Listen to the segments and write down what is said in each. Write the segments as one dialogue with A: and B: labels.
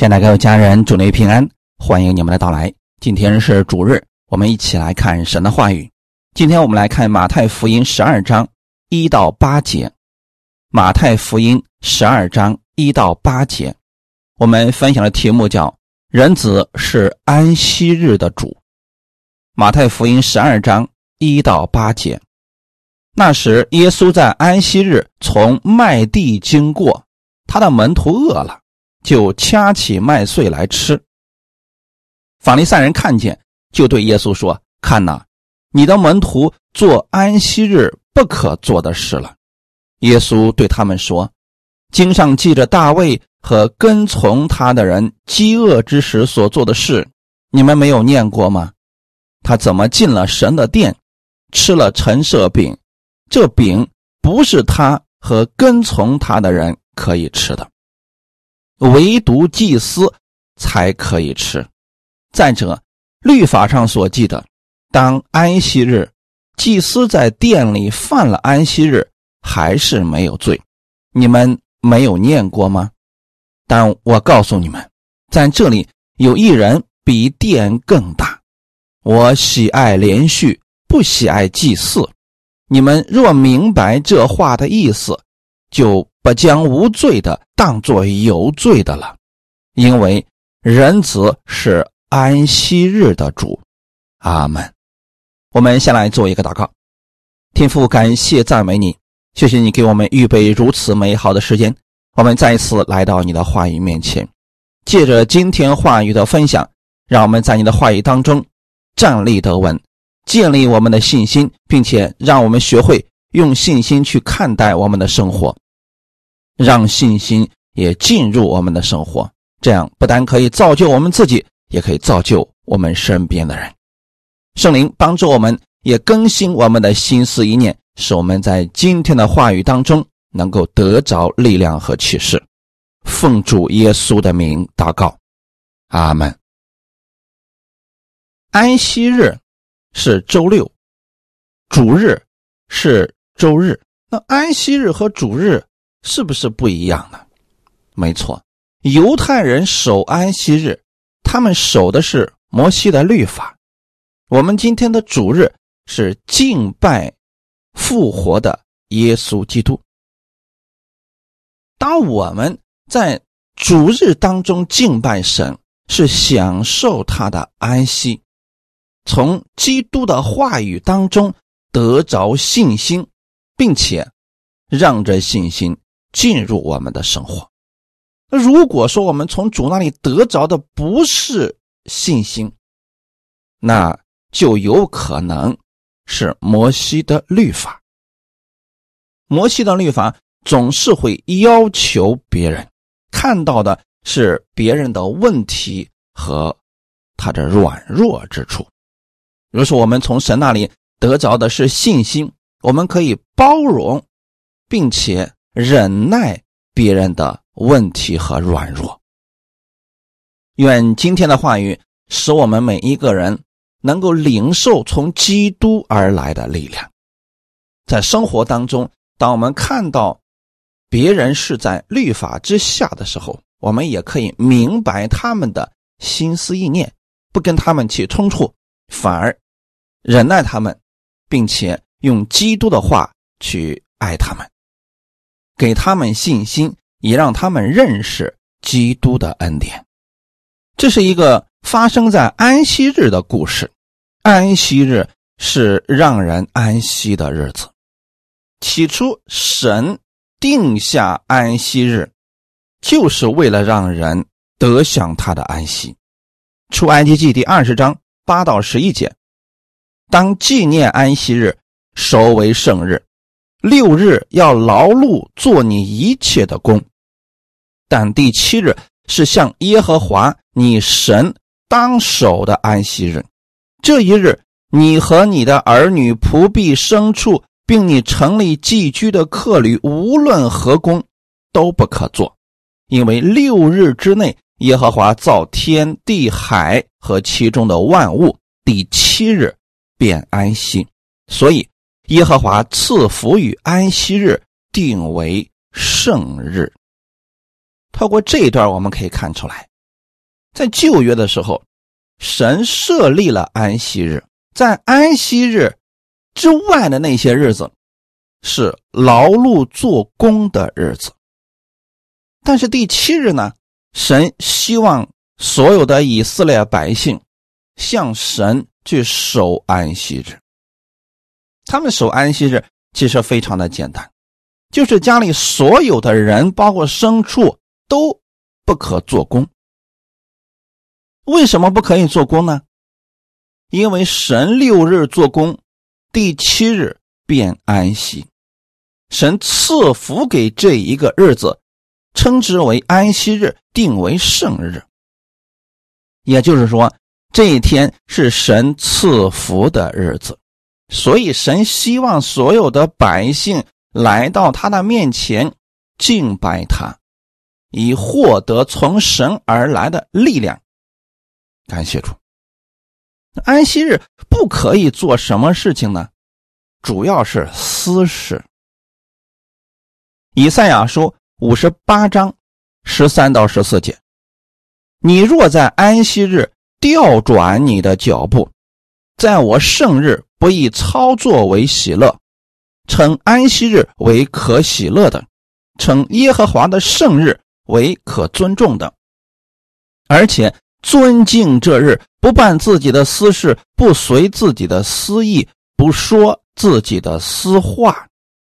A: 亲爱的各位家人，主内平安，欢迎你们的到来。今天是主日，我们一起来看神的话语。今天我们来看马太福音十二章一到八节。马太福音十二章一到八节，我们分享的题目叫“人子是安息日的主”。马太福音十二章一到八节，那时耶稣在安息日从麦地经过，他的门徒饿了。就掐起麦穗来吃。法利赛人看见，就对耶稣说：“看哪，你的门徒做安息日不可做的事了。”耶稣对他们说：“经上记着大卫和跟从他的人饥饿之时所做的事，你们没有念过吗？他怎么进了神的殿，吃了陈设饼？这饼不是他和跟从他的人可以吃的。”唯独祭司才可以吃。再者，律法上所记的，当安息日，祭司在殿里犯了安息日，还是没有罪。你们没有念过吗？但我告诉你们，在这里有一人比殿更大。我喜爱连续，不喜爱祭祀。你们若明白这话的意思，就。不将无罪的当作有罪的了，因为人子是安息日的主。阿门。我们先来做一个祷告，天父，感谢赞美你，谢谢你给我们预备如此美好的时间。我们再一次来到你的话语面前，借着今天话语的分享，让我们在你的话语当中站立得稳，建立我们的信心，并且让我们学会用信心去看待我们的生活。让信心也进入我们的生活，这样不但可以造就我们自己，也可以造就我们身边的人。圣灵帮助我们，也更新我们的心思意念，使我们在今天的话语当中能够得着力量和启示。奉主耶稣的名祷告，阿门。安息日是周六，主日是周日。那安息日和主日。是不是不一样呢？没错，犹太人守安息日，他们守的是摩西的律法。我们今天的主日是敬拜复活的耶稣基督。当我们在主日当中敬拜神，是享受他的安息，从基督的话语当中得着信心，并且让这信心。进入我们的生活。那如果说我们从主那里得着的不是信心，那就有可能是摩西的律法。摩西的律法总是会要求别人看到的是别人的问题和他的软弱之处。如果说我们从神那里得着的是信心，我们可以包容，并且。忍耐别人的问题和软弱。愿今天的话语使我们每一个人能够领受从基督而来的力量。在生活当中，当我们看到别人是在律法之下的时候，我们也可以明白他们的心思意念，不跟他们起冲突，反而忍耐他们，并且用基督的话去爱他们。给他们信心，也让他们认识基督的恩典。这是一个发生在安息日的故事。安息日是让人安息的日子。起初，神定下安息日，就是为了让人得享他的安息。出埃及记第二十章八到十一节，当纪念安息日，守为圣日。六日要劳碌做你一切的工，但第七日是向耶和华你神当守的安息日。这一日，你和你的儿女、仆婢、牲畜，并你城里寄居的客旅，无论何工，都不可做，因为六日之内，耶和华造天地海和其中的万物，第七日便安息，所以。耶和华赐福与安息日，定为圣日。透过这一段，我们可以看出来，在旧约的时候，神设立了安息日，在安息日之外的那些日子是劳碌做工的日子。但是第七日呢，神希望所有的以色列百姓向神去守安息日。他们守安息日其实非常的简单，就是家里所有的人，包括牲畜，都不可做工。为什么不可以做工呢？因为神六日做工，第七日便安息。神赐福给这一个日子，称之为安息日，定为圣日。也就是说，这一天是神赐福的日子。所以，神希望所有的百姓来到他的面前敬拜他，以获得从神而来的力量。感谢主。安息日不可以做什么事情呢？主要是私事。以赛亚书五十八章十三到十四节：你若在安息日调转你的脚步，在我圣日。不以操作为喜乐，称安息日为可喜乐的，称耶和华的圣日为可尊重的，而且尊敬这日，不办自己的私事，不随自己的私意，不说自己的私话，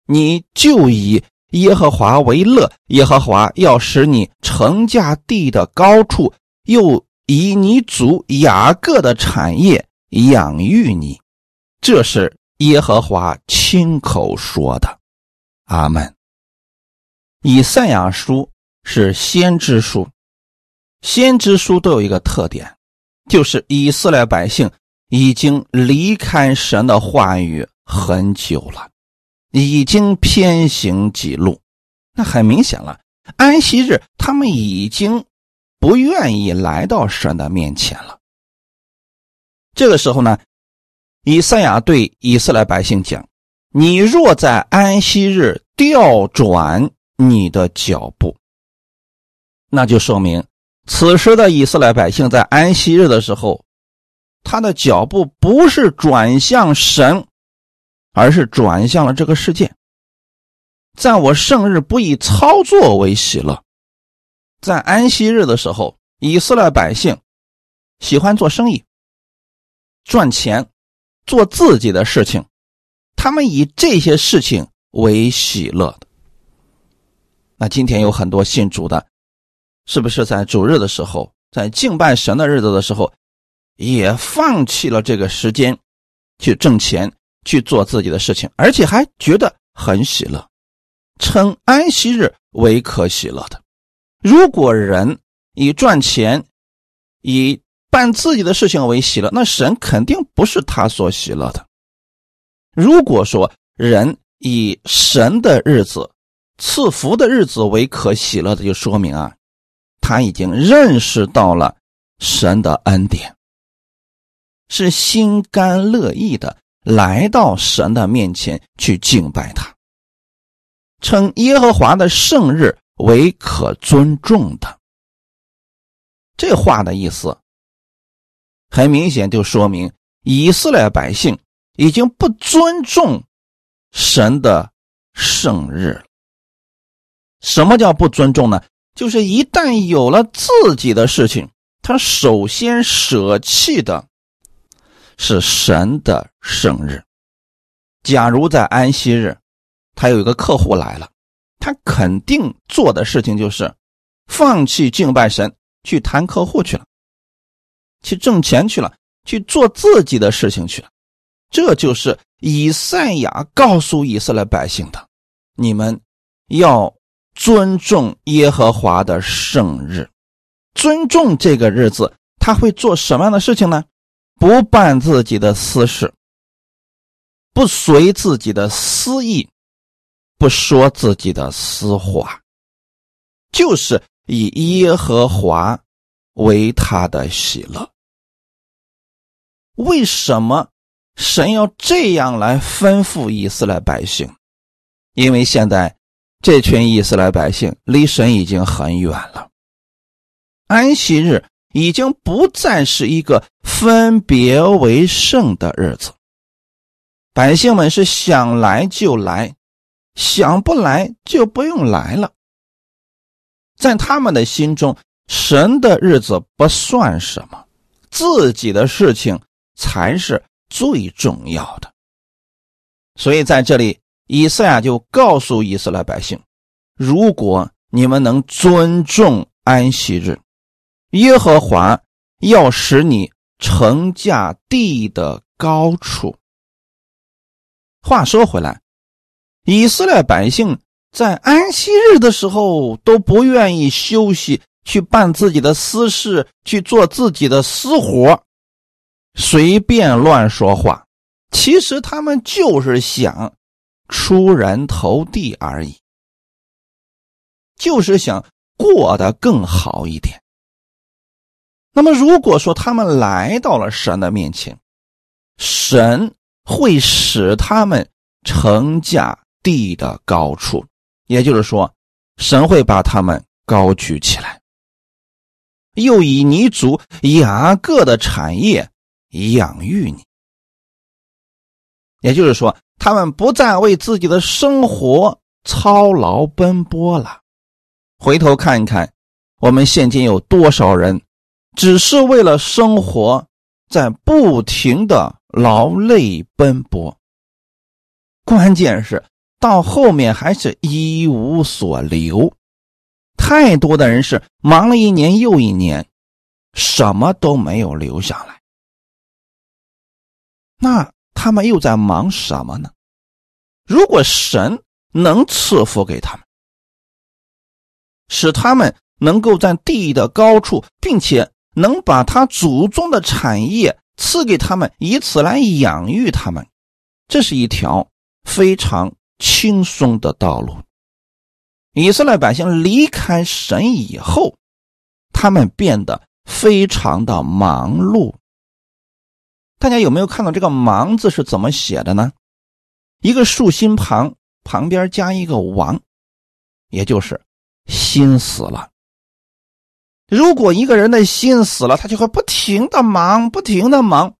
A: 你就以耶和华为乐。耶和华要使你乘驾地的高处，又以你祖雅各的产业养育你。这是耶和华亲口说的，阿门。以赛亚书是先知书，先知书都有一个特点，就是以色列百姓已经离开神的话语很久了，已经偏行己路。那很明显了，安息日他们已经不愿意来到神的面前了。这个时候呢？以赛亚对以色列百姓讲：“你若在安息日调转你的脚步，那就说明此时的以色列百姓在安息日的时候，他的脚步不是转向神，而是转向了这个世界。在我圣日不以操作为喜乐，在安息日的时候，以色列百姓喜欢做生意，赚钱。”做自己的事情，他们以这些事情为喜乐的。那今天有很多信主的，是不是在主日的时候，在敬拜神的日子的时候，也放弃了这个时间去挣钱去做自己的事情，而且还觉得很喜乐，称安息日为可喜乐的。如果人以赚钱，以办自己的事情为喜乐，那神肯定不是他所喜乐的。如果说人以神的日子、赐福的日子为可喜乐的，就说明啊，他已经认识到了神的恩典，是心甘乐意的来到神的面前去敬拜他，称耶和华的圣日为可尊重的。这话的意思。很明显，就说明以色列百姓已经不尊重神的圣日。什么叫不尊重呢？就是一旦有了自己的事情，他首先舍弃的是神的圣日。假如在安息日，他有一个客户来了，他肯定做的事情就是放弃敬拜神，去谈客户去了。去挣钱去了，去做自己的事情去了，这就是以赛亚告诉以色列百姓的：你们要尊重耶和华的圣日，尊重这个日子。他会做什么样的事情呢？不办自己的私事，不随自己的私意，不说自己的私话，就是以耶和华为他的喜乐。为什么神要这样来吩咐以色列百姓？因为现在这群以色列百姓离神已经很远了。安息日已经不再是一个分别为圣的日子。百姓们是想来就来，想不来就不用来了。在他们的心中，神的日子不算什么，自己的事情才是最重要的。所以在这里，以赛亚就告诉以色列百姓：如果你们能尊重安息日，耶和华要使你乘驾地的高处。话说回来，以色列百姓在安息日的时候都不愿意休息，去办自己的私事，去做自己的私活，随便乱说话。其实他们就是想出人头地而已，就是想过得更好一点。那么，如果说他们来到了神的面前，神。会使他们乘驾地的高处，也就是说，神会把他们高举起来，又以你主雅各的产业养育你。也就是说，他们不再为自己的生活操劳奔波了。回头看一看，我们现今有多少人，只是为了生活，在不停的。劳累奔波，关键是到后面还是一无所留。太多的人是忙了一年又一年，什么都没有留下来。那他们又在忙什么呢？如果神能赐福给他们，使他们能够在地的高处，并且能把他祖宗的产业。赐给他们，以此来养育他们，这是一条非常轻松的道路。以色列百姓离开神以后，他们变得非常的忙碌。大家有没有看到这个“忙”字是怎么写的呢？一个竖心旁，旁边加一个“王”，也就是心死了。如果一个人的心死了，他就会不停的忙，不停的忙，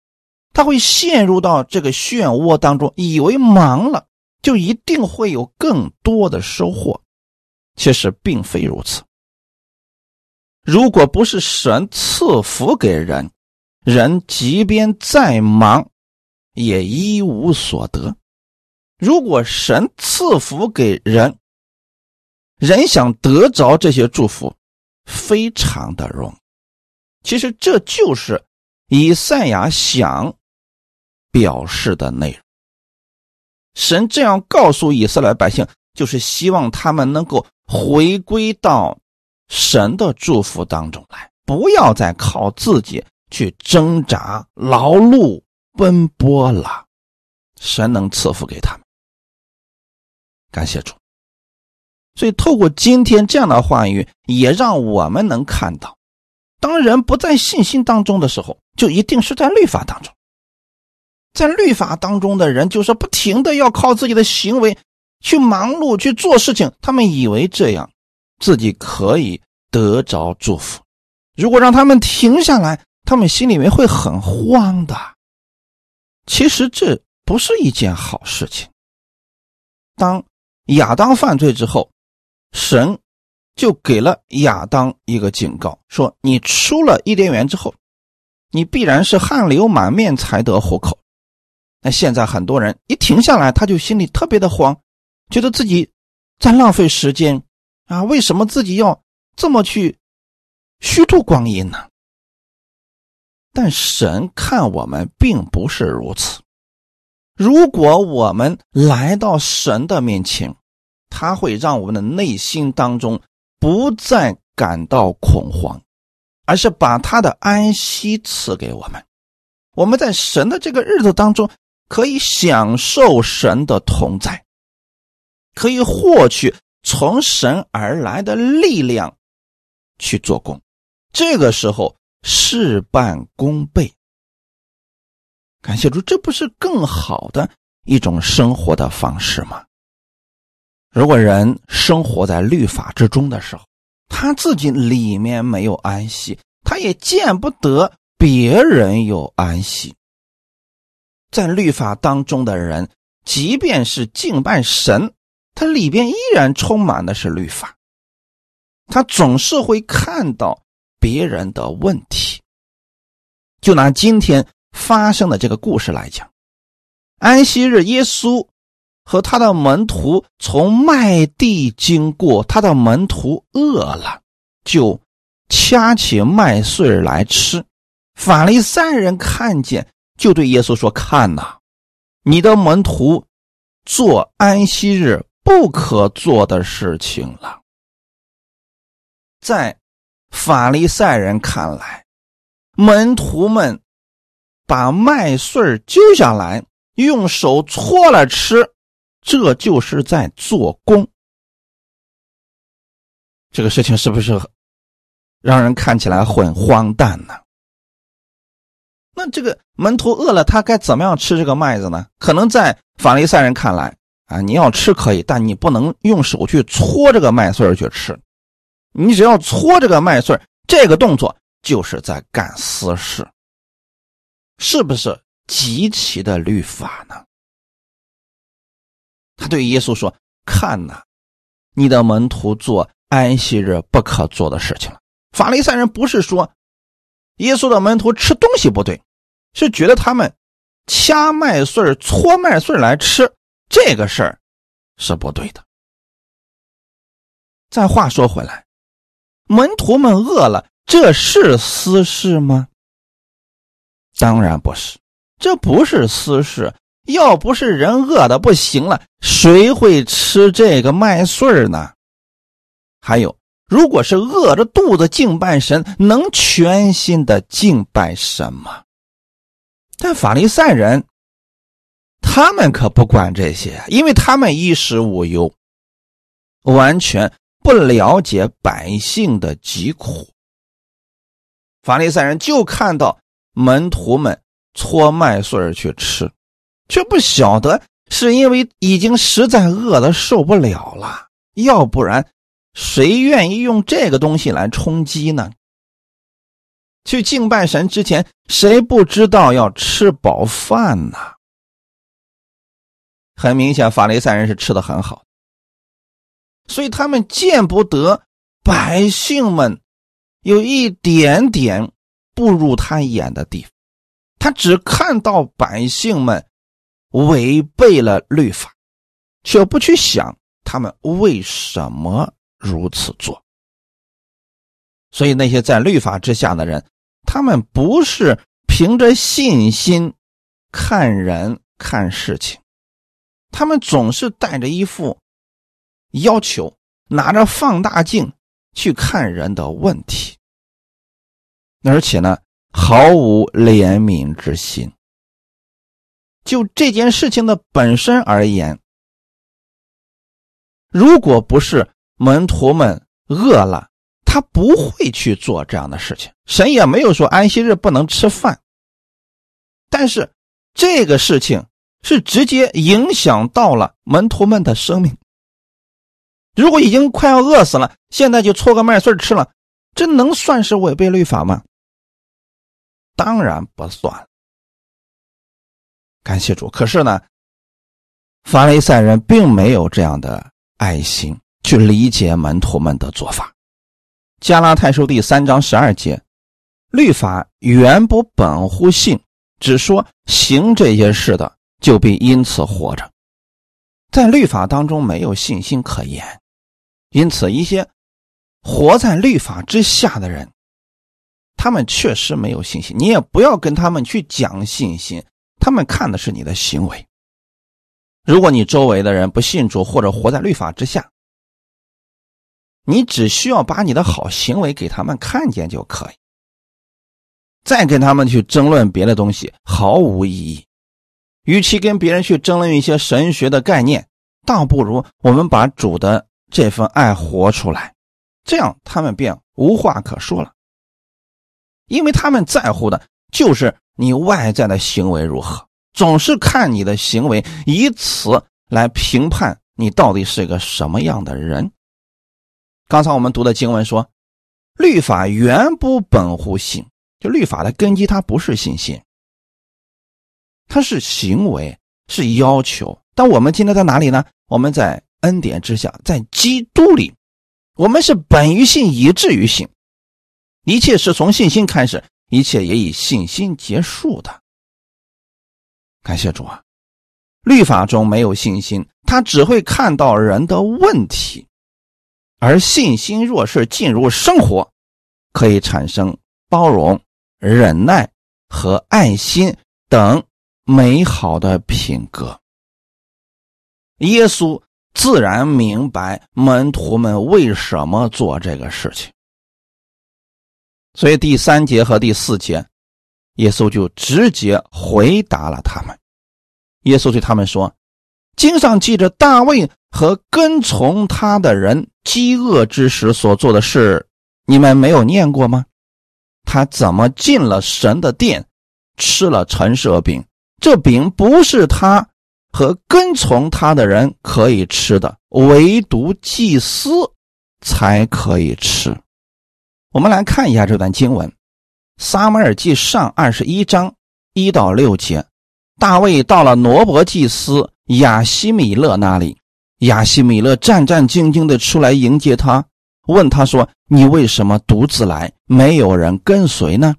A: 他会陷入到这个漩涡当中，以为忙了就一定会有更多的收获，其实并非如此。如果不是神赐福给人，人即便再忙，也一无所得。如果神赐福给人，人想得着这些祝福。非常的容易，其实这就是以赛亚想表示的内容。神这样告诉以色列百姓，就是希望他们能够回归到神的祝福当中来，不要再靠自己去挣扎、劳碌、奔波了。神能赐福给他们，感谢主。所以，透过今天这样的话语，也让我们能看到，当人不在信心当中的时候，就一定是在律法当中。在律法当中的人，就是不停的要靠自己的行为去忙碌去做事情，他们以为这样自己可以得着祝福。如果让他们停下来，他们心里面会很慌的。其实这不是一件好事情。当亚当犯罪之后，神就给了亚当一个警告，说：“你出了伊甸园之后，你必然是汗流满面才得活口。”那现在很多人一停下来，他就心里特别的慌，觉得自己在浪费时间啊！为什么自己要这么去虚度光阴呢？但神看我们并不是如此。如果我们来到神的面前，他会让我们的内心当中不再感到恐慌，而是把他的安息赐给我们。我们在神的这个日子当中，可以享受神的同在，可以获取从神而来的力量去做工。这个时候事半功倍。感谢主，这不是更好的一种生活的方式吗？如果人生活在律法之中的时候，他自己里面没有安息，他也见不得别人有安息。在律法当中的人，即便是敬拜神，他里边依然充满的是律法。他总是会看到别人的问题。就拿今天发生的这个故事来讲，安息日，耶稣和他的门徒从麦地经过，他的门徒饿了，就掐起麦穗来吃。法利赛人看见，就对耶稣说：“看呐，你的门徒做安息日不可做的事情了。”在法利赛人看来，门徒们把麦穗揪下来，用手搓了吃，这就是在做工。这个事情是不是让人看起来很荒诞呢？那这个门徒饿了，他该怎么样吃这个麦子呢？可能在法利赛人看来，啊，你要吃可以，但你不能用手去搓这个麦穗去吃。你只要搓这个麦穗，这个动作就是在干私事，是不是极其的律法呢？他对耶稣说：“看呐，你的门徒做安息日不可做的事情了。”法利赛人不是说耶稣的门徒吃东西不对，是觉得他们掐麦穗、搓麦穗来吃这个事儿是不对的。再话说回来。门徒们饿了，这是私事吗？当然不是，这不是私事。要不是人饿的不行了，谁会吃这个麦穗呢？还有，如果是饿着肚子敬拜神，能全心的敬拜神吗？但法利赛人，他们可不管这些，因为他们衣食无忧，完全。不了解百姓的疾苦，法利赛人就看到门徒们搓麦穗去吃，却不晓得是因为已经实在饿得受不了了，要不然谁愿意用这个东西来充饥呢？去敬拜神之前，谁不知道要吃饱饭呢？很明显，法利赛人是吃的很好。所以他们见不得百姓们有一点点不如他眼的地方，他只看到百姓们违背了律法，却不去想他们为什么如此做。所以那些在律法之下的人，他们不是凭着信心看人看事情，他们总是带着一副。要求拿着放大镜去看人的问题，而且呢，毫无怜悯之心。就这件事情的本身而言，如果不是门徒们饿了，他不会去做这样的事情。神也没有说安息日不能吃饭，但是这个事情是直接影响到了门徒们的生命。如果已经快要饿死了，现在就搓个麦穗吃了，这能算是违背律法吗？当然不算。感谢主。可是呢，法利赛人并没有这样的爱心去理解门徒们的做法。加拉太书第三章十二节，律法原不本乎信，只说行这些事的就必因此活着。在律法当中没有信心可言。因此，一些活在律法之下的人，他们确实没有信心。你也不要跟他们去讲信心，他们看的是你的行为。如果你周围的人不信主或者活在律法之下，你只需要把你的好行为给他们看见就可以。再跟他们去争论别的东西毫无意义。与其跟别人去争论一些神学的概念，倒不如我们把主的。这份爱活出来，这样他们便无话可说了，因为他们在乎的就是你外在的行为如何，总是看你的行为，以此来评判你到底是个什么样的人。刚才我们读的经文说，律法原不本乎信，就律法的根基，它不是信心，它是行为，是要求。但我们今天在哪里呢？我们在恩典之下，在基督里，我们是本于信，以至于信。一切是从信心开始，一切也以信心结束的。感谢主啊！律法中没有信心，他只会看到人的问题；而信心若是进入生活，可以产生包容、忍耐和爱心等美好的品格。耶稣自然明白门徒们为什么做这个事情，所以第三节和第四节，耶稣就直接回答了他们。耶稣对他们说：“经上记着大卫和跟从他的人饥饿之时所做的事。”你们没有念过吗？他怎么进了神的殿，吃了陈设饼？这饼不是他和跟从他的人可以吃的，唯独祭司才可以吃。我们来看一下这段经文，《撒母耳记上》二十一章一到六节。大卫到了挪伯祭司亚西米勒那里，亚西米勒战战兢兢的出来迎接他。问他说：“你为什么独自来，没有人跟随呢？”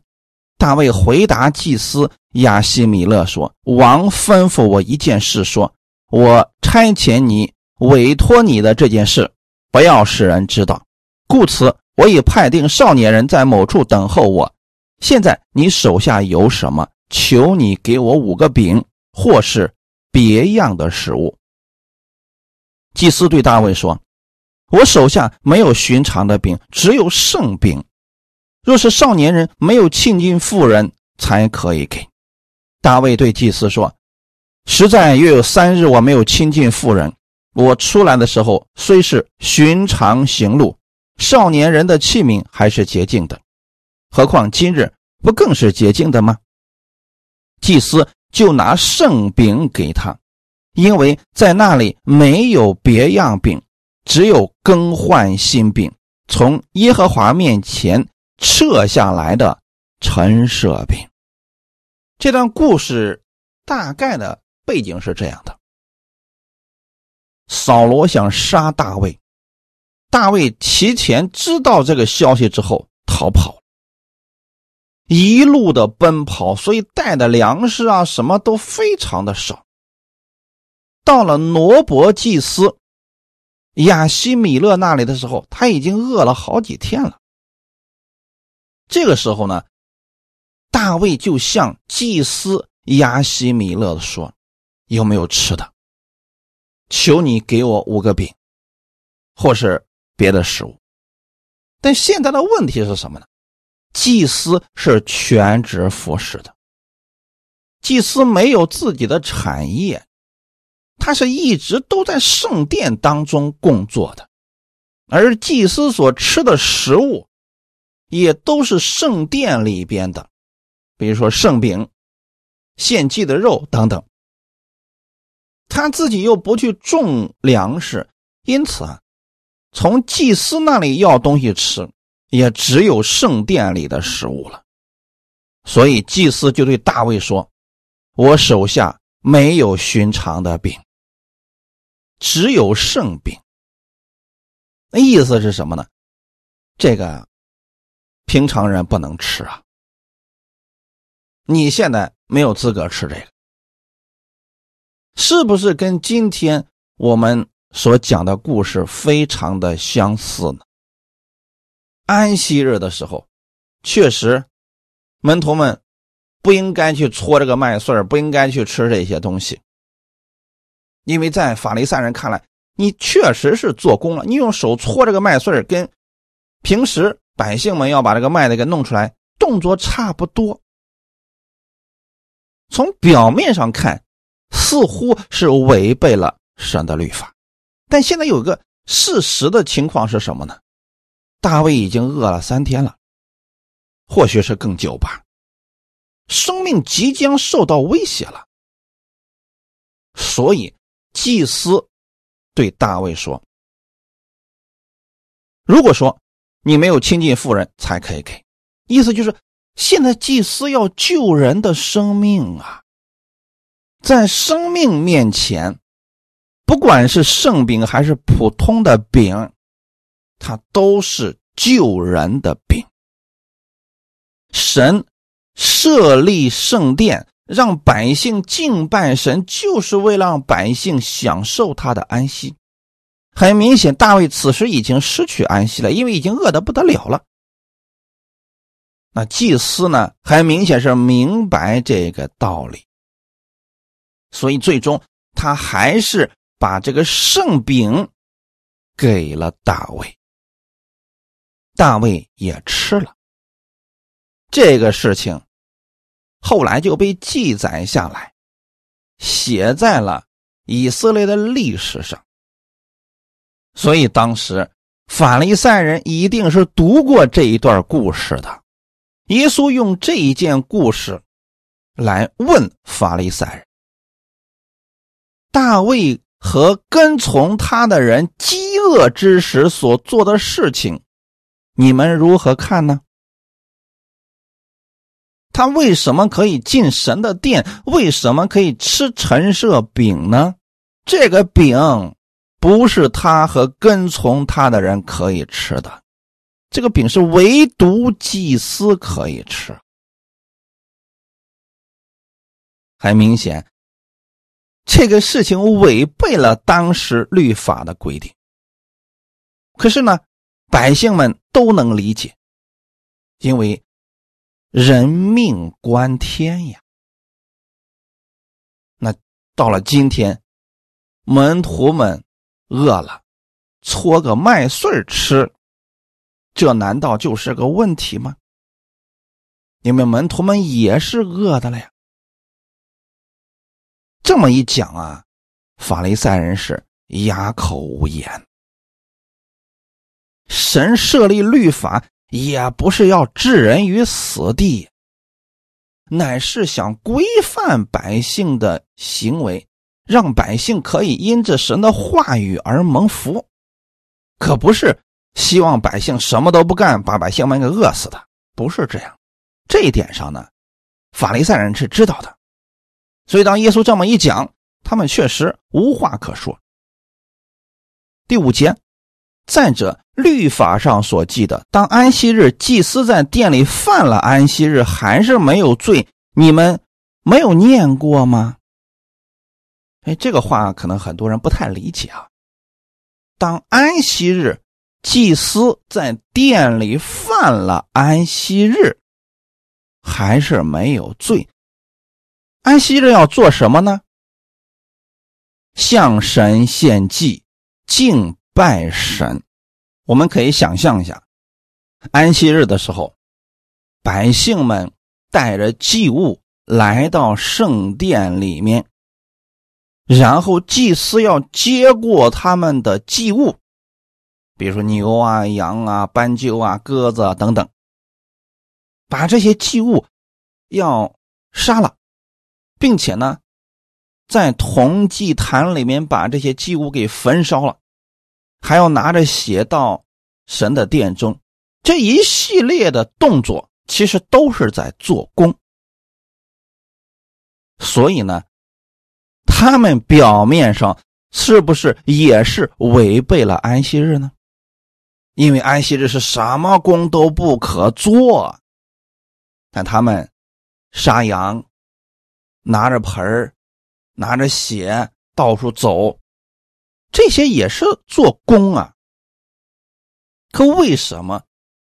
A: 大卫回答祭司亚西米勒说：“王吩咐我一件事，说我差遣你委托你的这件事，不要使人知道。故此，我已派定少年人在某处等候我。现在你手下有什么？求你给我五个饼，或是别样的食物。”祭司对大卫说。我手下没有寻常的饼，只有圣饼。若是少年人没有亲近妇人，才可以给。大卫对祭司说：“实在约有三日，我没有亲近妇人。我出来的时候虽是寻常行路，少年人的器皿还是洁净的。何况今日不更是洁净的吗？”祭司就拿圣饼给他，因为在那里没有别样饼。只有更换新饼，从耶和华面前撤下来的陈设饼。这段故事大概的背景是这样的：扫罗想杀大卫，大卫提前知道这个消息之后逃跑，一路的奔跑，所以带的粮食啊什么都非常的少。到了挪伯祭司。亚西米勒那里的时候，他已经饿了好几天了。这个时候呢，大卫就向祭司亚西米勒说：“有没有吃的？求你给我五个饼，或是别的食物。”但现在的问题是什么呢？祭司是全职服侍的，祭司没有自己的产业。他是一直都在圣殿当中工作的，而祭司所吃的食物，也都是圣殿里边的，比如说圣饼、献祭的肉等等。他自己又不去种粮食，因此啊，从祭司那里要东西吃，也只有圣殿里的食物了。所以祭司就对大卫说：“我手下。”没有寻常的饼，只有圣饼。那意思是什么呢？这个平常人不能吃啊。你现在没有资格吃这个，是不是跟今天我们所讲的故事非常的相似呢？安息日的时候，确实门徒们。不应该去搓这个麦穗不应该去吃这些东西，因为在法利赛人看来，你确实是做工了。你用手搓这个麦穗跟平时百姓们要把这个麦子给弄出来，动作差不多。从表面上看，似乎是违背了神的律法，但现在有一个事实的情况是什么呢？大卫已经饿了三天了，或许是更久吧。生命即将受到威胁了，所以祭司对大卫说：“如果说你没有亲近富人才可以给。意思就是，现在祭司要救人的生命啊，在生命面前，不管是圣饼还是普通的饼，它都是救人的饼。神设立圣殿，让百姓敬拜神，就是为了让百姓享受他的安息。很明显，大卫此时已经失去安息了，因为已经饿得不得了了。那祭司呢？很明显是明白这个道理，所以最终他还是把这个圣饼给了大卫，大卫也吃了。这个事情后来就被记载下来，写在了以色列的历史上。所以当时法利赛人一定是读过这一段故事的。耶稣用这一件故事来问法利赛人：大卫和跟从他的人饥饿之时所做的事情，你们如何看呢？他为什么可以进神的殿？为什么可以吃陈设饼呢？这个饼不是他和跟从他的人可以吃的。这个饼是唯独祭司可以吃，很明显，这个事情违背了当时律法的规定。可是呢，百姓们都能理解，因为人命关天呀。那到了今天，门徒们饿了，搓个麦穗吃。这难道就是个问题吗？你们门徒们也是饿的了呀。这么一讲啊，法利赛人是哑口无言。神设立律法也不是要置人于死地，乃是想规范百姓的行为，让百姓可以因着神的话语而蒙福，可不是。希望百姓什么都不干，把百姓们给饿死的，不是这样。这一点上呢，法利赛人是知道的，所以当耶稣这么一讲，他们确实无话可说。第五节，再者，律法上所记的，当安息日祭司在店里犯了安息日，还是没有罪，你们没有念过吗？哎，这个话可能很多人不太理解啊。当安息日。祭司在店里犯了安息日，还是没有罪。安息日要做什么呢？向神献祭，敬拜神。我们可以想象一下，安息日的时候，百姓们带着祭物来到圣殿里面，然后祭司要接过他们的祭物。比如说牛啊、羊啊、斑鸠啊、鸽子啊等等，把这些祭物要杀了，并且呢，在铜祭坛里面把这些祭物给焚烧了，还要拿着血到神的殿中，这一系列的动作其实都是在做工。所以呢，他们表面上是不是也是违背了安息日呢？因为安息日是什么工都不可做，但他们杀羊，拿着盆儿，拿着血到处走，这些也是做工啊。可为什么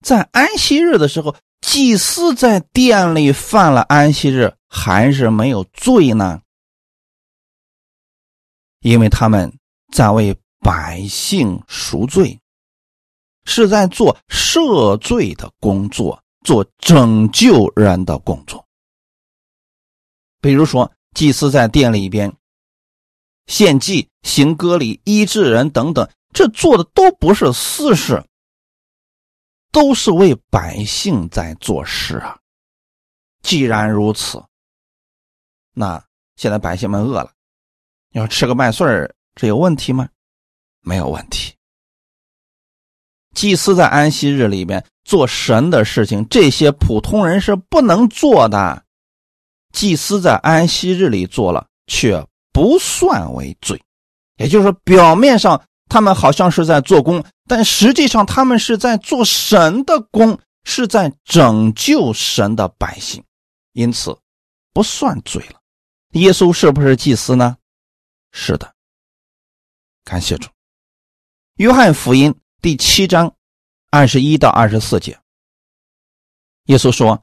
A: 在安息日的时候，祭司在店里犯了安息日还是没有罪呢？因为他们在为百姓赎罪。是在做赦罪的工作，做拯救人的工作。比如说，祭司在店里边献祭、行割礼、医治人等等，这做的都不是私事，都是为百姓在做事啊。既然如此，那现在百姓们饿了，要吃个麦穗儿，这有问题吗？没有问题。祭司在安息日里边做神的事情，这些普通人是不能做的。祭司在安息日里做了，却不算为罪。也就是说，表面上他们好像是在做工，但实际上他们是在做神的工，是在拯救神的百姓，因此不算罪了。耶稣是不是祭司呢？是的。感谢主。约翰福音第七章二十一到二十四节，耶稣说：“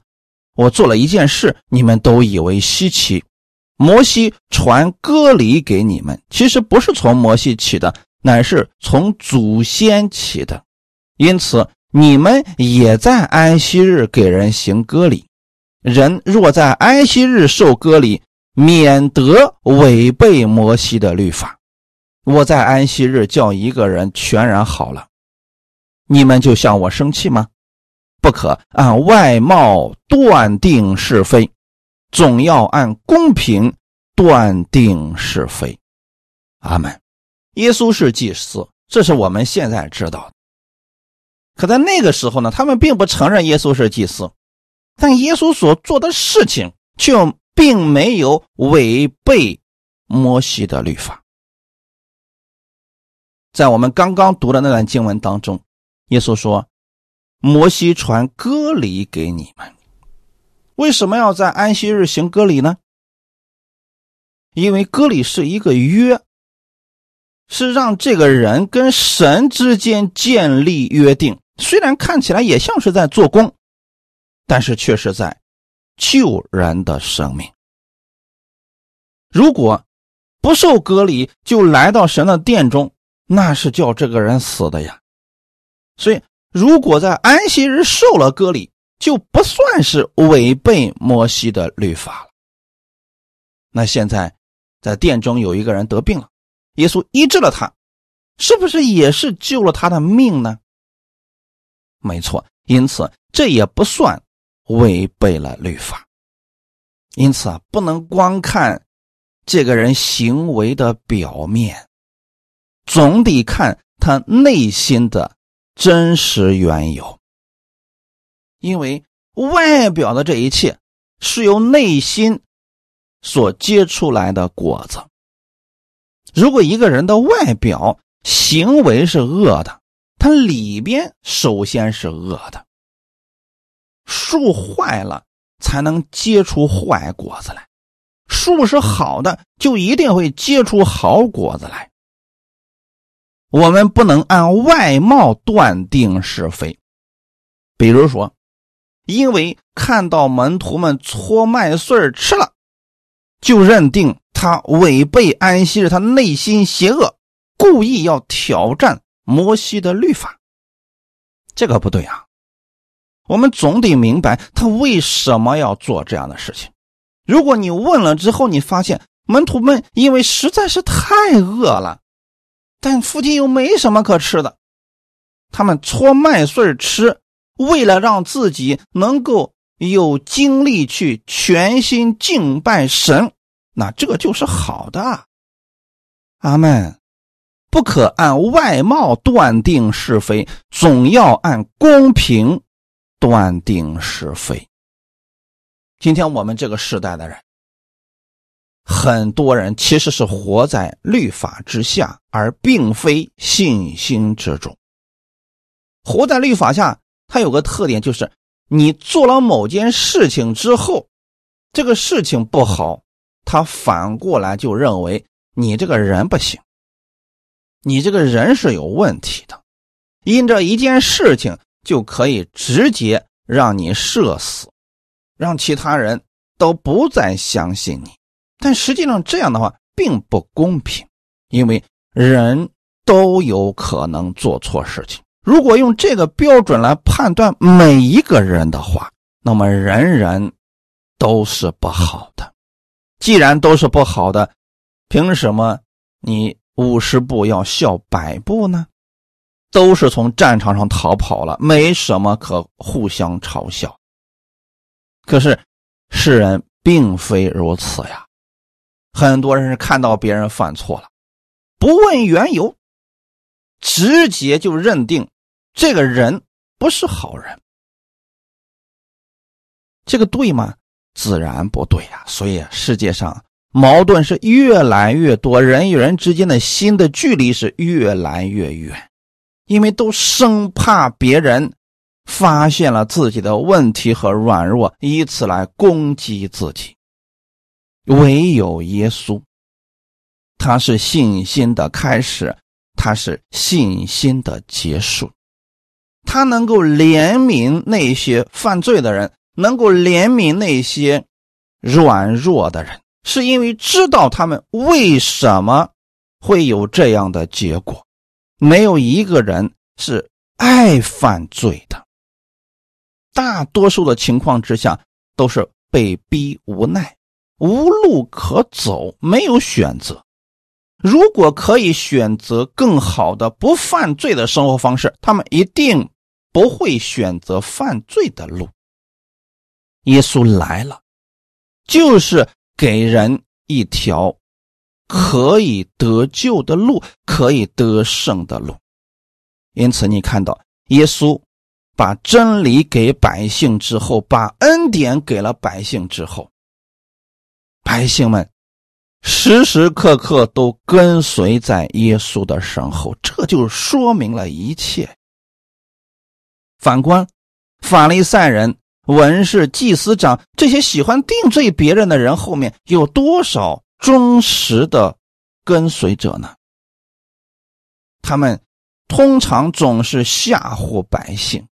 A: 我做了一件事，你们都以为稀奇。摩西传割礼给你们，其实不是从摩西起的，乃是从祖先起的。因此，你们也在安息日给人行割礼。人若在安息日受割礼，免得违背摩西的律法。我在安息日叫一个人全然好了，你们就向我生气吗？不可按外貌断定是非，总要按公平断定是非。阿门。耶稣是祭司，这是我们现在知道的。可在那个时候呢，他们并不承认耶稣是祭司，但耶稣所做的事情却。并没有违背摩西的律法。在我们刚刚读的那段经文当中，耶稣说：“摩西传割礼给你们，为什么要在安息日行割礼呢？因为割礼是一个约，是让这个人跟神之间建立约定。虽然看起来也像是在做工，但是却是在。”救人的生命，如果不受隔离就来到神的殿中，那是叫这个人死的呀。所以，如果在安息日受了割礼，就不算是违背摩西的律法了。那现在，在殿中有一个人得病了，耶稣医治了他，是不是也是救了他的命呢？没错，因此这也不算。违背了律法，因此啊，不能光看这个人行为的表面，总得看他内心的真实缘由。因为外表的这一切是由内心所结出来的果子。如果一个人的外表行为是恶的，他里边首先是恶的。树坏了才能结出坏果子来，树是好的就一定会结出好果子来。我们不能按外貌断定是非，比如说，因为看到门徒们搓麦穗吃了，就认定他违背安息日，他内心邪恶，故意要挑战摩西的律法，这个不对啊。我们总得明白他为什么要做这样的事情。如果你问了之后，你发现门徒们因为实在是太饿了，但附近又没什么可吃的，他们搓麦穗吃，为了让自己能够有精力去全心敬拜神，那这就是好的。阿门。不可按外貌断定是非，总要按公平。断定是非。今天我们这个时代的人，很多人其实是活在律法之下，而并非信心之中。活在律法下，它有个特点，就是你做了某件事情之后，这个事情不好，他反过来就认为你这个人不行，你这个人是有问题的，因着一件事情。就可以直接让你社死，让其他人都不再相信你。但实际上这样的话并不公平，因为人都有可能做错事情。如果用这个标准来判断每一个人的话，那么人人都是不好的。既然都是不好的，凭什么你五十步要笑百步呢？都是从战场上逃跑了，没什么可互相嘲笑。可是世人并非如此呀，很多人是看到别人犯错了，不问缘由，直接就认定这个人不是好人。这个对吗？自然不对呀。所以世界上矛盾是越来越多，人与人之间的心的距离是越来越远，因为都生怕别人发现了自己的问题和软弱，以此来攻击自己。唯有耶稣，他是信心的开始，他是信心的结束，他能够怜悯那些犯罪的人。能够怜悯那些软弱的人，是因为知道他们为什么会有这样的结果。没有一个人是爱犯罪的，大多数的情况之下都是被逼无奈、无路可走，没有选择。如果可以选择更好的不犯罪的生活方式，他们一定不会选择犯罪的路。耶稣来了，就是给人一条可以得救的路，可以得胜的路。因此，你看到耶稣把真理给百姓之后，把恩典给了百姓之后，百姓们时时刻刻都跟随在耶稣的身后，这就说明了一切。反观法利赛人。文士、祭司长这些喜欢定罪别人的人，后面有多少忠实的跟随者呢？他们通常总是吓唬百姓。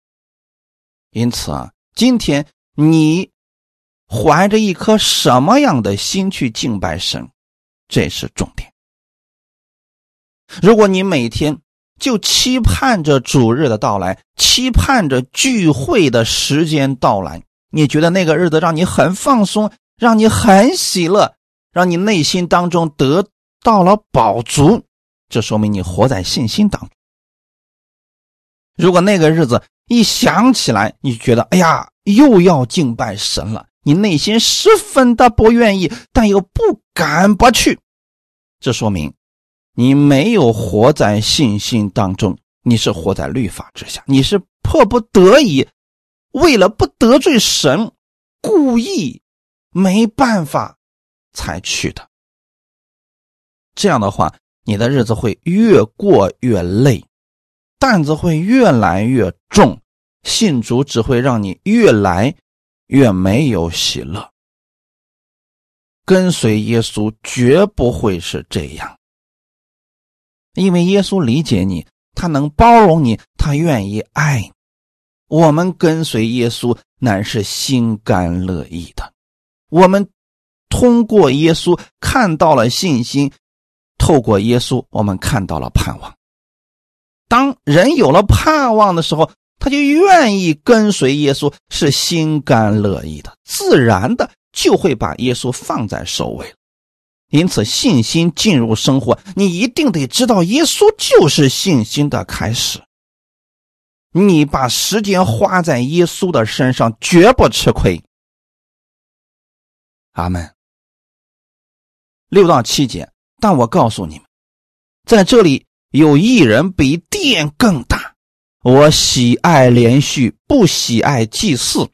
A: 因此啊，今天你怀着一颗什么样的心去敬拜神，这是重点。如果你每天，就期盼着主日的到来，期盼着聚会的时间到来。你觉得那个日子让你很放松，让你很喜乐，让你内心当中得到了饱足，这说明你活在信心当中。如果那个日子一想起来，你觉得哎呀，又要敬拜神了，你内心十分的不愿意，但又不敢不去，这说明。你没有活在信心当中，你是活在律法之下，你是迫不得已，为了不得罪神，故意没办法才去的。这样的话，你的日子会越过越累，担子会越来越重，信主只会让你越来越没有喜乐。跟随耶稣绝不会是这样。因为耶稣理解你，他能包容你，他愿意爱你。我们跟随耶稣乃是心甘乐意的。我们通过耶稣看到了信心，透过耶稣我们看到了盼望。当人有了盼望的时候，他就愿意跟随耶稣，是心甘乐意的，自然的就会把耶稣放在首位。因此，信心进入生活，你一定得知道，耶稣就是信心的开始。你把时间花在耶稣的身上，绝不吃亏。阿门。六到七节，但我告诉你们，在这里有一人比殿更大。我喜爱连续，不喜爱祭祀。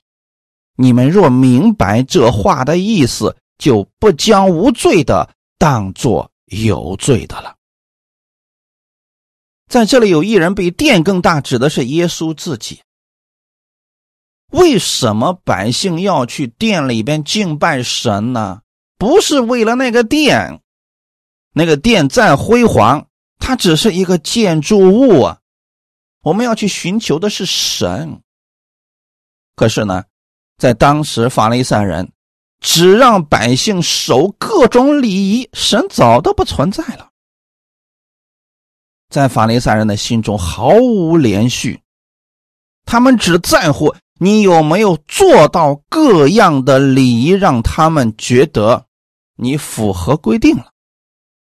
A: 你们若明白这话的意思。就不将无罪的当作有罪的了。在这里有一人比殿更大，指的是耶稣自己。为什么百姓要去殿里边敬拜神呢？不是为了那个殿，那个殿再辉煌，它只是一个建筑物啊。我们要去寻求的是神。可是呢，在当时法利赛人。只让百姓守各种礼仪，神早都不存在了。在法利赛人的心中毫无连续，他们只在乎你有没有做到各样的礼仪，让他们觉得你符合规定了，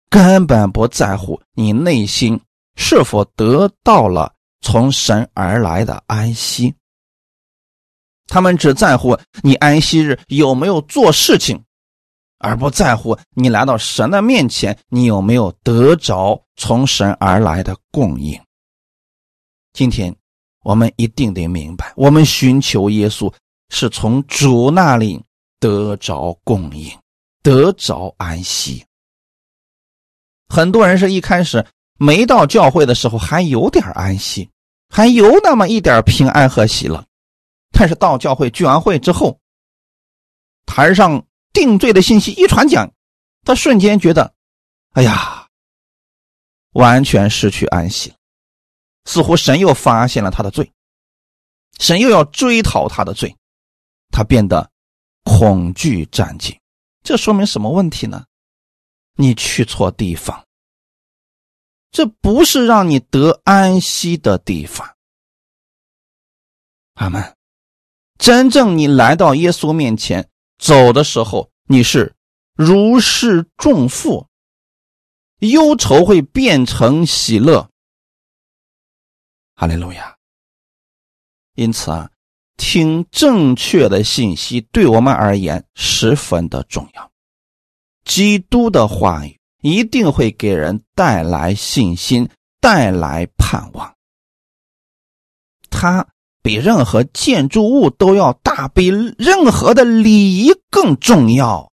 A: 根本不在乎你内心是否得到了从神而来的安息。他们只在乎你安息日有没有做事情，而不在乎你来到神的面前，你有没有得着从神而来的供应。今天我们一定得明白，我们寻求耶稣是从主那里得着供应，得着安息。很多人是一开始没到教会的时候还有点安息，还有那么一点平安和喜乐，但是到教会聚完会之后，台上定罪的信息一传讲，他瞬间觉得，哎呀，完全失去安息。似乎神又发现了他的罪，神又要追讨他的罪，他变得恐惧战兢。这说明什么问题呢？你去错地方，这不是让你得安息的地方。阿门。真正你来到耶稣面前走的时候，你是如释重负，忧愁会变成喜乐。哈利路亚。因此啊，听正确的信息对我们而言十分的重要。基督的话语一定会给人带来信心，带来盼望。它比任何建筑物都要大，比任何的礼仪更重要。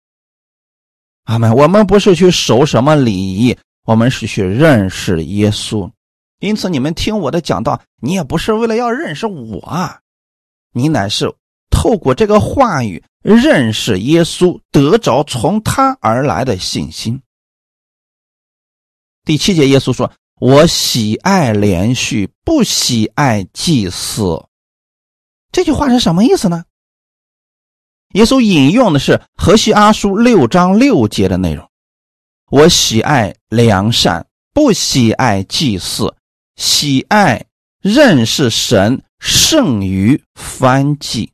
A: 阿门。我们不是去守什么礼仪，我们是去认识耶稣。因此，你们听我的讲道，你也不是为了要认识我，你乃是透过这个话语认识耶稣，得着从他而来的信心。第七节，耶稣说：“我喜爱连续，不喜爱祭祀。”这句话是什么意思呢？耶稣引用的是何西阿书六章六节的内容：“我喜爱良善，不喜爱祭祀。”喜爱认识神胜于翻祭。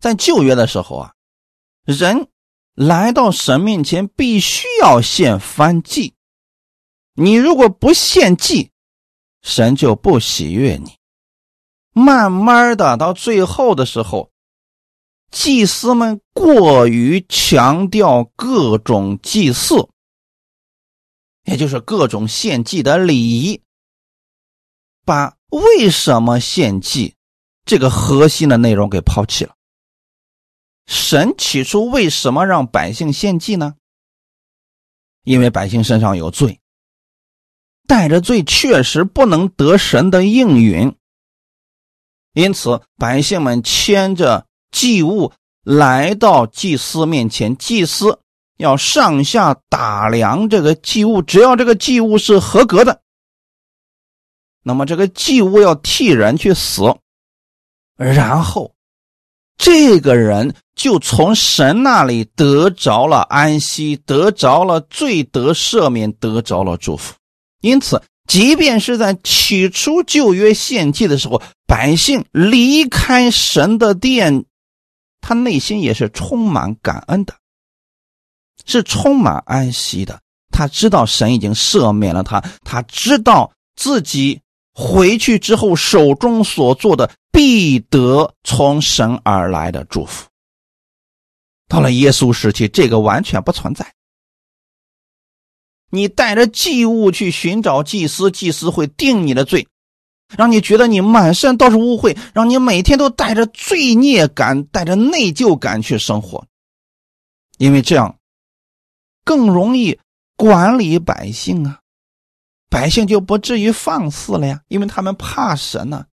A: 在旧约的时候啊，人来到神面前必须要献翻祭。你如果不献祭，神就不喜悦你。慢慢的到最后的时候，祭司们过于强调各种祭祀。也就是各种献祭的礼仪，把为什么献祭这个核心的内容给抛弃了。神起初为什么让百姓献祭呢？因为百姓身上有罪，带着罪确实不能得神的应允，因此百姓们牵着祭物来到祭司面前，祭司。要上下打量这个祭物，只要这个祭物是合格的，那么这个祭物要替人去死，然后这个人就从神那里得着了安息，得着了罪得赦免，得着了祝福。因此，即便是在起初旧约献祭的时候，百姓离开神的殿，他内心也是充满感恩的。是充满安息的，他知道神已经赦免了他，他知道自己回去之后手中所做的必得从神而来的祝福。到了耶稣时期，这个完全不存在。你带着祭物去寻找祭司，祭司会定你的罪，让你觉得你满身都是污秽，让你每天都带着罪孽感、带着内疚感去生活，因为这样。更容易管理百姓啊，百姓就不至于放肆了呀，因为他们怕神呢。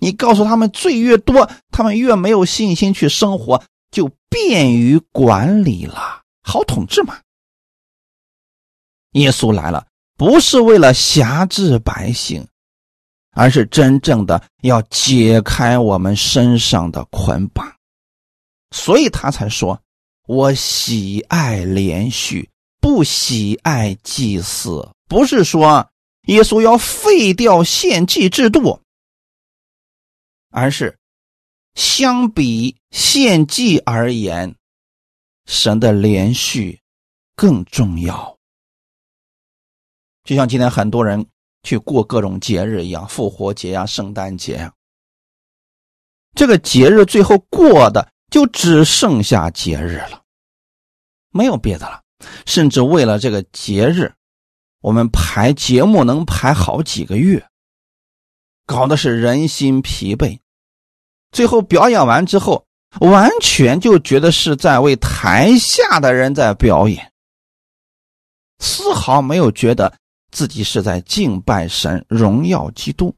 A: 你告诉他们罪越多，他们越没有信心去生活，就便于管理了，好统治嘛。耶稣来了，不是为了辖制百姓，而是真正的要解开我们身上的捆绑，所以他才说。我喜爱连续，不喜爱祭祀。不是说耶稣要废掉献祭制度，而是相比献祭而言，神的连续更重要。就像今天很多人去过各种节日一样，复活节呀、圣诞节呀，这个节日最后过的。就只剩下节日了，没有别的了。甚至为了这个节日，我们排节目能排好几个月。搞的是人心疲惫。最后表演完之后，完全就觉得是在为台下的人在表演，丝毫没有觉得自己是在敬拜神、荣耀基督。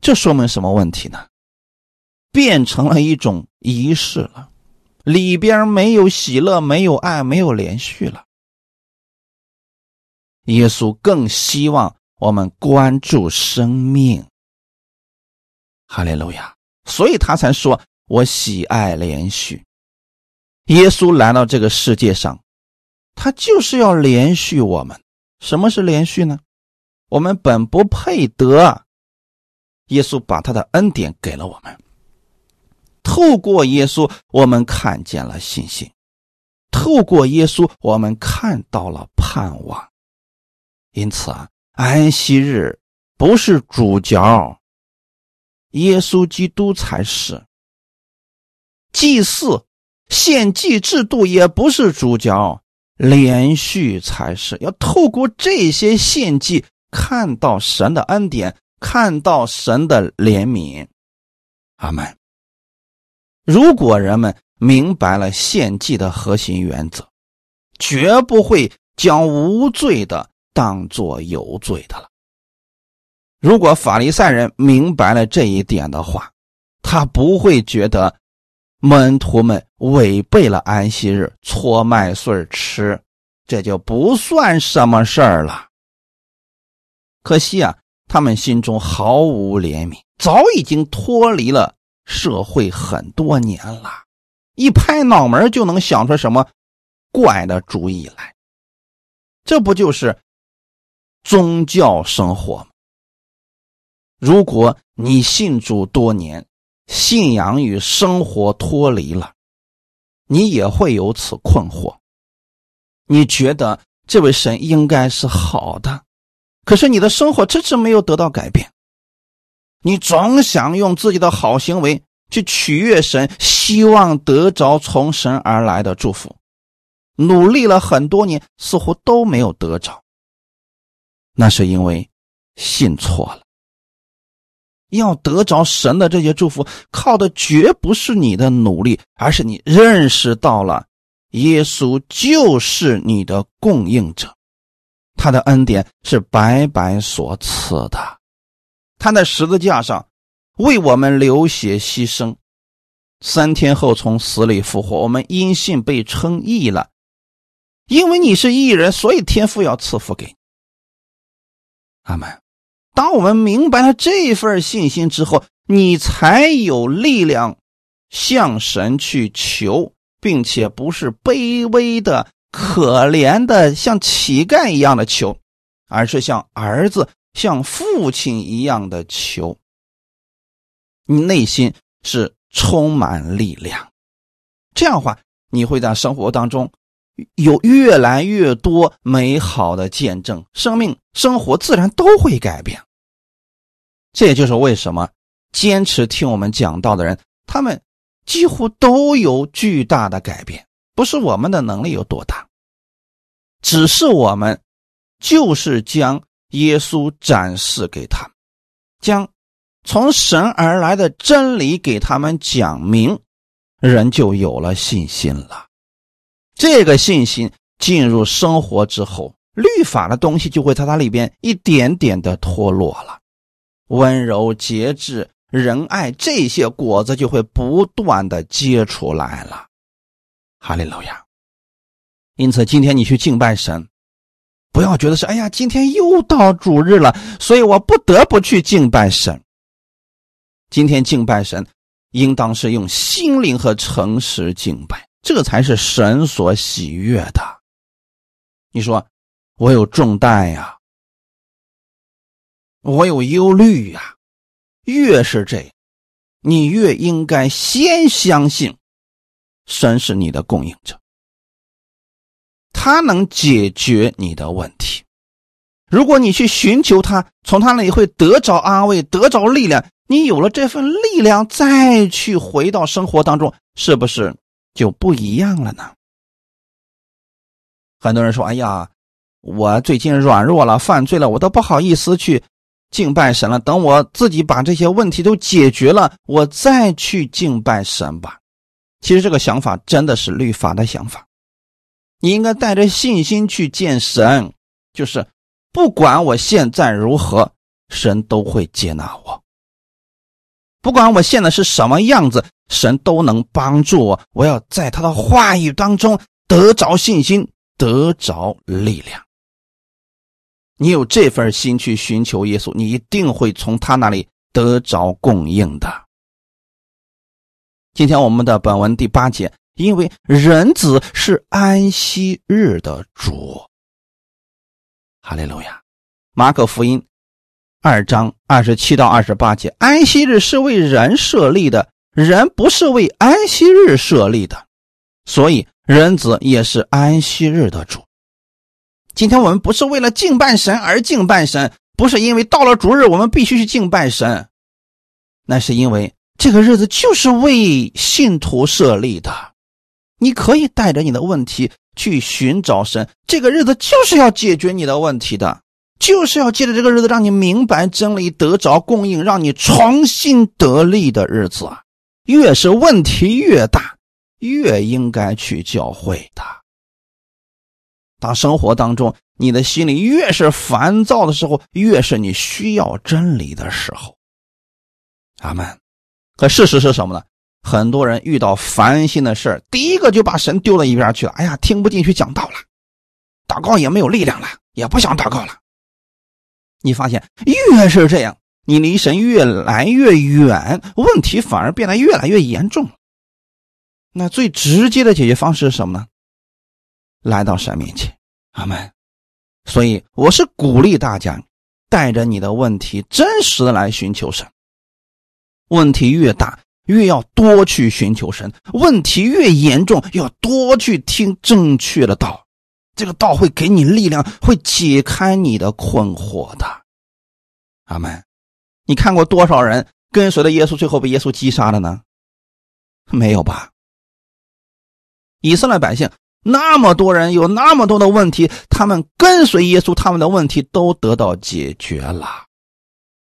A: 这说明什么问题呢？变成了一种仪式了，里边没有喜乐，没有爱，没有连续了。耶稣更希望我们关注生命。哈利路亚！所以他才说：“我喜爱连续。”耶稣来到这个世界上，他就是要连续我们。什么是连续呢？我们本不配得，耶稣把他的恩典给了我们。透过耶稣，我们看见了信心；透过耶稣，我们看到了盼望。因此啊，安息日不是主角。耶稣基督才是祭祀献祭制度，也不是主角，连续才是要透过这些献祭看到神的恩典，看到神的怜悯。阿门。如果人们明白了献祭的核心原则，绝不会将无罪的当作有罪的了。如果法利赛人明白了这一点的话，他不会觉得门徒们违背了安息日搓麦穗吃，这就不算什么事儿了。可惜啊，他们心中毫无怜悯，早已经脱离了社会很多年了，一拍脑门就能想出什么怪的主意来。这不就是宗教生活？如果你信主多年，信仰与生活脱离了，你也会有此困惑。你觉得这位神应该是好的，可是你的生活迟迟没有得到改变。你总想用自己的好行为去取悦神，希望得着从神而来的祝福，努力了很多年，似乎都没有得着。那是因为信错了。要得着神的这些祝福，靠的绝不是你的努力，而是你认识到了耶稣就是你的供应者，他的恩典是白白所赐的，他在十字架上为我们流血牺牲，三天后从死里复活，我们因信被称义了，因为你是义人，所以天父要赐福给你。阿门。当我们明白了这份信心之后，你才有力量向神去求，并且不是卑微的、可怜的，像乞丐一样的求，而是像儿子、像父亲一样的求。你内心是充满力量，这样的话，你会在生活当中有越来越多美好的见证，生命、生活自然都会改变。这也就是为什么坚持听我们讲道的人，他们几乎都有巨大的改变。不是我们的能力有多大，只是我们就是将耶稣展示给他们，将从神而来的真理给他们讲明，人就有了信心了。这个信心进入生活之后，律法的东西就会在它里边一点点的脱落了。温柔、节制、仁爱，这些果子就会不断的结出来了。哈利路亚！因此，今天你去敬拜神，不要觉得是哎呀，今天又到主日了，所以我不得不去敬拜神。今天敬拜神，应当是用心灵和诚实敬拜，这才是神所喜悦的。你说我有重担呀？我有忧虑呀，越是这样，你越应该先相信神是你的供应者，他能解决你的问题。如果你去寻求他，从他那里会得着安慰，得着力量。你有了这份力量，再去回到生活当中，是不是就不一样了呢？很多人说：“哎呀，我最近软弱了，犯罪了，我都不好意思去。”敬拜神了，等我自己把这些问题都解决了，我再去敬拜神吧。其实这个想法真的是律法的想法。你应该带着信心去见神，就是不管我现在如何，神都会接纳我。不管我现在是什么样子，神都能帮助我。我要在他的话语当中得着信心，得着力量。你有这份心去寻求耶稣，你一定会从他那里得着供应的。今天我们的本文第八节，因为人子是安息日的主。哈利路亚，马可福音。二章二十七到二十八节，安息日是为人设立的，人不是为安息日设立的，所以人子也是安息日的主。今天我们不是为了敬拜神而敬拜神，不是因为到了主日我们必须去敬拜神，那是因为这个日子就是为信徒设立的。你可以带着你的问题去寻找神，这个日子就是要解决你的问题的。就是要借着这个日子，让你明白真理，得着供应，让你重新得力的日子啊！越是问题越大，越应该去教会的。当生活当中你的心里越是烦躁的时候，越是你需要真理的时候。阿门。可事实是什么呢？很多人遇到烦心的事第一个就把神丢到一边去了。哎呀，听不进去讲道了，祷告也没有力量了，也不想祷告了。你发现越是这样，你离神越来越远，问题反而变得越来越严重。那最直接的解决方式是什么呢？来到神面前，阿门。所以我是鼓励大家，带着你的问题真实的来寻求神。问题越大，越要多去寻求神；问题越严重，要多去听正确的道。这个道会给你力量，会解开你的困惑的。阿门。你看过多少人跟随了耶稣，最后被耶稣击杀了呢？没有吧？以色列百姓那么多人，有那么多的问题，他们跟随耶稣，他们的问题都得到解决了。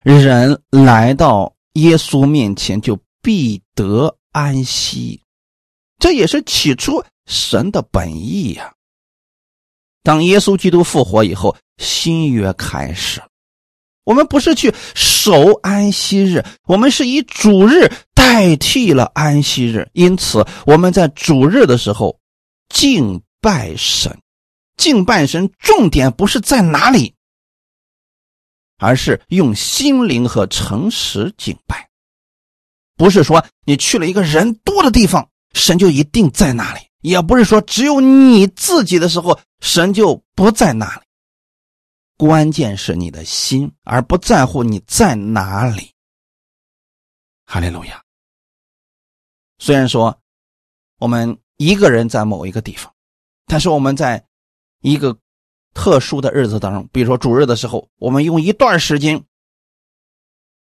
A: 人来到耶稣面前，就必得安息，这也是起初神的本意呀。当耶稣基督复活以后，新约开始了。我们不是去守安息日，我们是以主日代替了安息日。因此，我们在主日的时候敬拜神。敬拜神重点不是在哪里，而是用心灵和诚实敬拜。不是说你去了一个人多的地方，神就一定在那里。也不是说只有你自己的时候，神就不在那里。关键是你的心，而不在乎你在哪里。哈利路亚。虽然说我们一个人在某一个地方，但是我们在一个特殊的日子当中，比如说主日的时候，我们用一段时间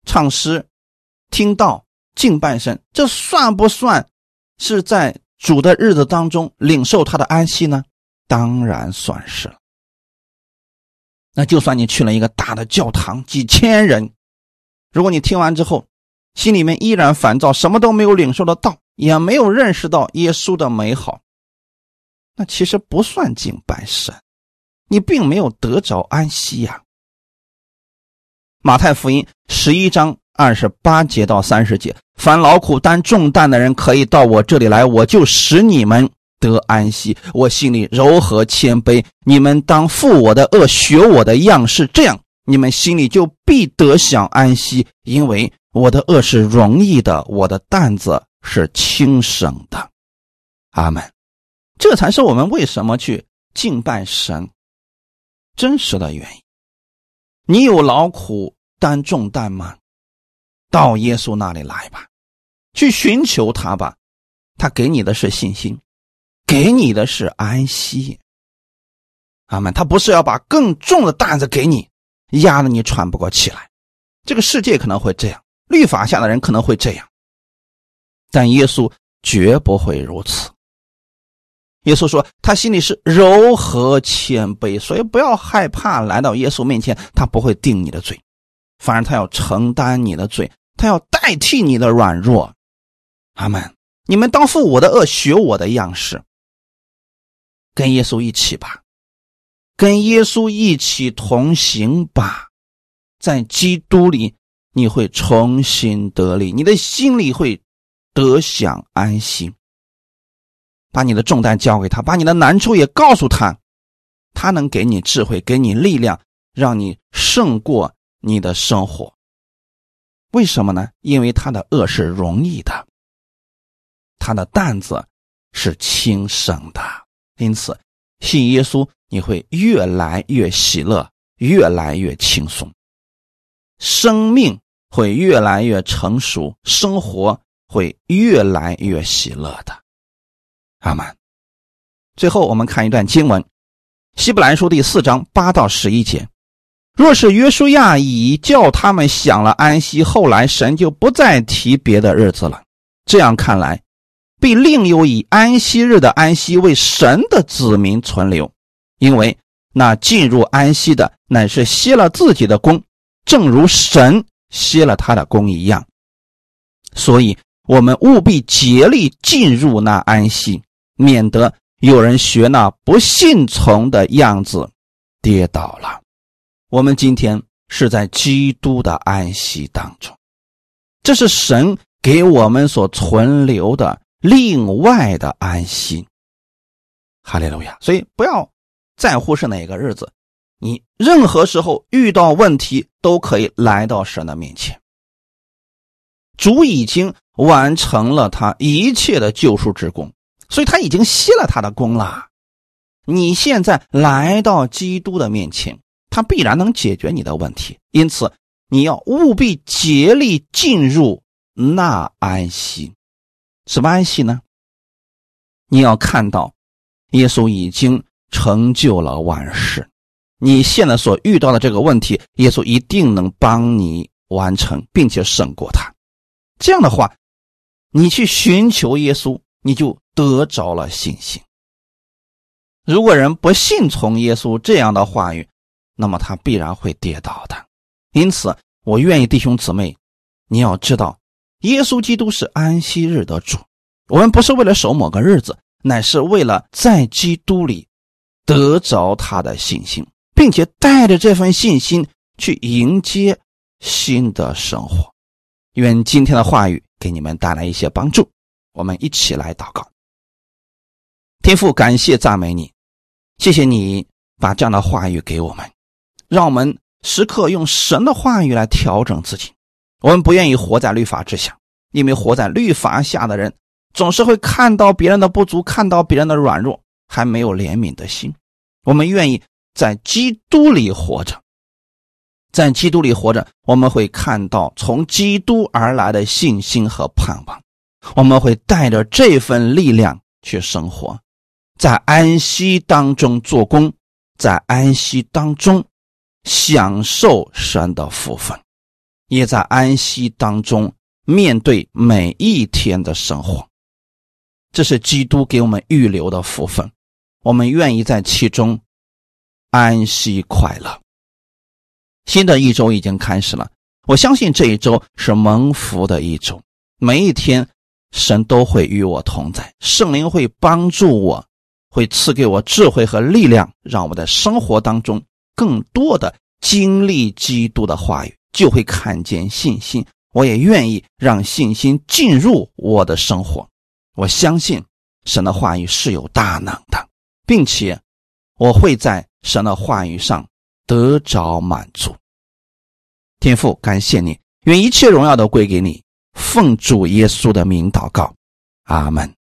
A: 唱诗、听到、敬拜神，这算不算是在？主的日子当中，领受他的安息呢？当然算是了。那就算你去了一个大的教堂，几千人，如果你听完之后，心里面依然烦躁，什么都没有领受得到，也没有认识到耶稣的美好，那其实不算敬拜神，你并没有得着安息呀。马太福音十一章。二十八节到三十节，凡劳苦担重担的人，可以到我这里来，我就使你们得安息。我心里柔和谦卑，你们当负我的恶，学我的样式，这样你们心里就必得享安息。因为我的恶是容易的，我的担子是轻省的。阿门。这才是我们为什么去敬拜神真实的原因。你有劳苦担重担吗？到耶稣那里来吧，去寻求他吧，他给你的是信心，给你的是安息。阿门。他不是要把更重的担子给你，压得你喘不过气来。这个世界可能会这样，律法下的人可能会这样，但耶稣绝不会如此。耶稣说，他心里是柔和谦卑，所以不要害怕来到耶稣面前，他不会定你的罪。反而他要承担你的罪，他要代替你的软弱。阿门。你们当负我的恶，学我的样式，跟耶稣一起吧，跟耶稣一起同行吧，在基督里你会重新得力，你的心里会得享安心。把你的重担交给他，把你的难处也告诉他，他能给你智慧，给你力量，让你胜过你的生活。为什么呢？因为他的恶是容易的。他的担子是轻省的，因此信耶稣你会越来越喜乐，越来越轻松，生命会越来越成熟，生活会越来越喜乐的。阿门。最后，我们看一段经文，《希伯来书》第四章八到十一节：若是约书亚已叫他们享了安息，后来神就不再提别的日子了。这样看来。必另有以安息日的安息为神的子民存留，因为那进入安息的乃是歇了自己的功，正如神歇了他的功一样。所以，我们务必竭力进入那安息，免得有人学那不信从的样子跌倒了。我们今天是在基督的安息当中，这是神给我们所存留的。另外的安息，哈利路亚！所以不要在乎是哪个日子，你任何时候遇到问题都可以来到神的面前。主已经完成了他一切的救赎之功，所以他已经歇了他的功了。你现在来到基督的面前，他必然能解决你的问题。因此，你要务必竭力进入那安息。什么安息呢？你要看到，耶稣已经成就了万事。你现在所遇到的这个问题，耶稣一定能帮你完成，并且胜过他。这样的话，你去寻求耶稣，你就得着了信心。如果人不信从耶稣这样的话语，那么他必然会跌倒的。因此，我愿意弟兄姊妹，你要知道。耶稣基督是安息日的主，我们不是为了守某个日子，乃是为了在基督里得着他的信心，并且带着这份信心去迎接新的生活。愿今天的话语给你们带来一些帮助。我们一起来祷告。天父，感谢赞美你，谢谢你把这样的话语给我们，让我们时刻用神的话语来调整自己。我们不愿意活在律法之下，因为活在律法下的人总是会看到别人的不足，看到别人的软弱，还没有怜悯的心。我们愿意在基督里活着，在基督里活着，我们会看到从基督而来的信心和盼望。我们会带着这份力量去生活，在安息当中做工，在安息当中享受神的福分。也在安息当中面对每一天的生活，这是基督给我们预留的福分，我们愿意在其中安息快乐。新的一周已经开始了，我相信这一周是蒙福的一周，每一天神都会与我同在，圣灵会帮助我，会赐给我智慧和力量，让我在生活当中更多的经历基督的话语。就会看见信心，我也愿意让信心进入我的生活。我相信神的话语是有大能的，并且我会在神的话语上得着满足。天父，感谢你，愿一切荣耀都归给你。奉主耶稣的名祷告，阿门。